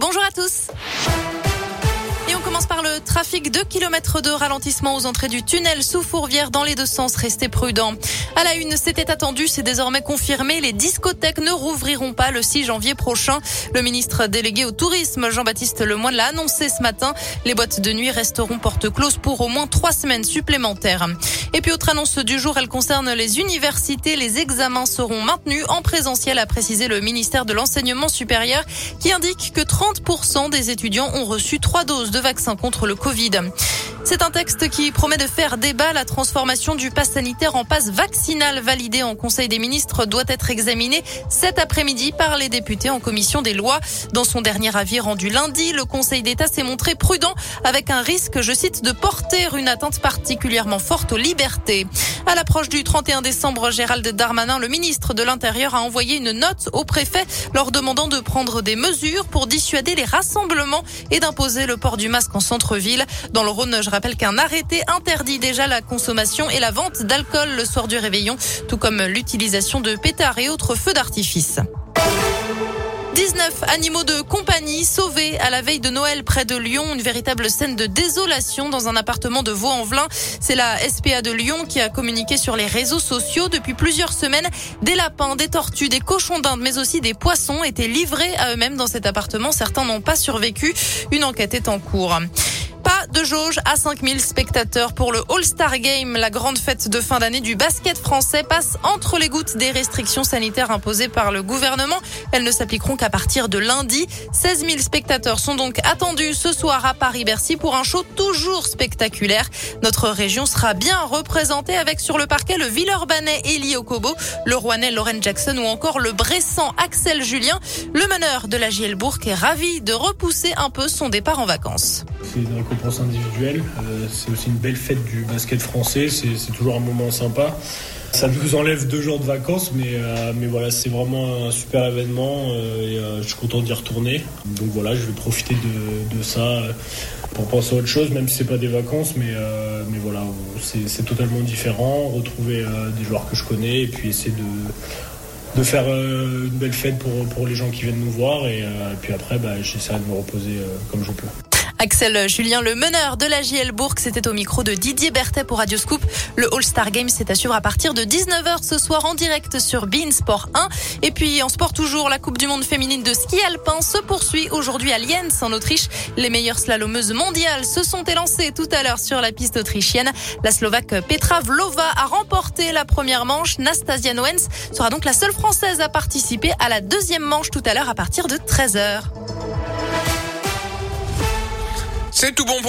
Bonjour à tous. Commence par le trafic. 2 km de ralentissement aux entrées du tunnel sous Fourvière dans les deux sens. Restez prudents. À la une, c'était attendu, c'est désormais confirmé. Les discothèques ne rouvriront pas le 6 janvier prochain. Le ministre délégué au tourisme, Jean-Baptiste Lemoyne, l'a annoncé ce matin. Les boîtes de nuit resteront porte close pour au moins trois semaines supplémentaires. Et puis, autre annonce du jour, elle concerne les universités. Les examens seront maintenus en présentiel, a précisé le ministère de l'Enseignement supérieur, qui indique que 30% des étudiants ont reçu trois doses de contre le Covid. C'est un texte qui promet de faire débat. La transformation du pass sanitaire en passe vaccinal validé en Conseil des ministres doit être examiné cet après-midi par les députés en commission des lois. Dans son dernier avis rendu lundi, le Conseil d'État s'est montré prudent avec un risque, je cite, de porter une attente particulièrement forte aux libertés. À l'approche du 31 décembre, Gérald Darmanin, le ministre de l'Intérieur, a envoyé une note au préfet leur demandant de prendre des mesures pour dissuader les rassemblements et d'imposer le port du masque en centre-ville. Dans le Rhône, je rappelle qu'un arrêté interdit déjà la consommation et la vente d'alcool le soir du réveillon, tout comme l'utilisation de pétards et autres feux d'artifice. 19 animaux de compagnie sauvés à la veille de Noël près de Lyon. Une véritable scène de désolation dans un appartement de Vaux-en-Velin. C'est la SPA de Lyon qui a communiqué sur les réseaux sociaux depuis plusieurs semaines. Des lapins, des tortues, des cochons d'Inde, mais aussi des poissons étaient livrés à eux-mêmes dans cet appartement. Certains n'ont pas survécu. Une enquête est en cours de jauge à 5000 spectateurs pour le All-Star Game. La grande fête de fin d'année du basket français passe entre les gouttes des restrictions sanitaires imposées par le gouvernement. Elles ne s'appliqueront qu'à partir de lundi. 16 000 spectateurs sont donc attendus ce soir à Paris-Bercy pour un show toujours spectaculaire. Notre région sera bien représentée avec sur le parquet le Villeurbanais Elie Okobo, le Rouennais Lauren Jackson ou encore le Bressan Axel Julien. Le meneur de la JL Bourg est ravi de repousser un peu son départ en vacances. Récompense individuelle. Euh, c'est aussi une belle fête du basket français. C'est toujours un moment sympa. Ça nous enlève deux jours de vacances, mais, euh, mais voilà, c'est vraiment un super événement euh, et je suis content d'y retourner. Donc voilà, je vais profiter de, de, ça pour penser à autre chose, même si c'est pas des vacances, mais, mais voilà, c'est totalement différent. Retrouver des joueurs que je connais et puis essayer de, de faire une belle fête pour, pour les gens qui viennent nous voir et, puis après, bah, j'essaierai de me reposer comme je peux. Axel Julien, le meneur de la JL Bourg, c'était au micro de Didier Berthet pour Radio Scoop. Le All-Star Game, c'est à suivre à partir de 19h ce soir en direct sur Bein Sport 1. Et puis en sport toujours, la Coupe du Monde féminine de ski alpin se poursuit aujourd'hui à Lienz en Autriche. Les meilleures slalomeuses mondiales se sont élancées tout à l'heure sur la piste autrichienne. La Slovaque Petra Vlova a remporté la première manche. Nastasia Noens sera donc la seule Française à participer à la deuxième manche tout à l'heure à partir de 13h. C'est tout bon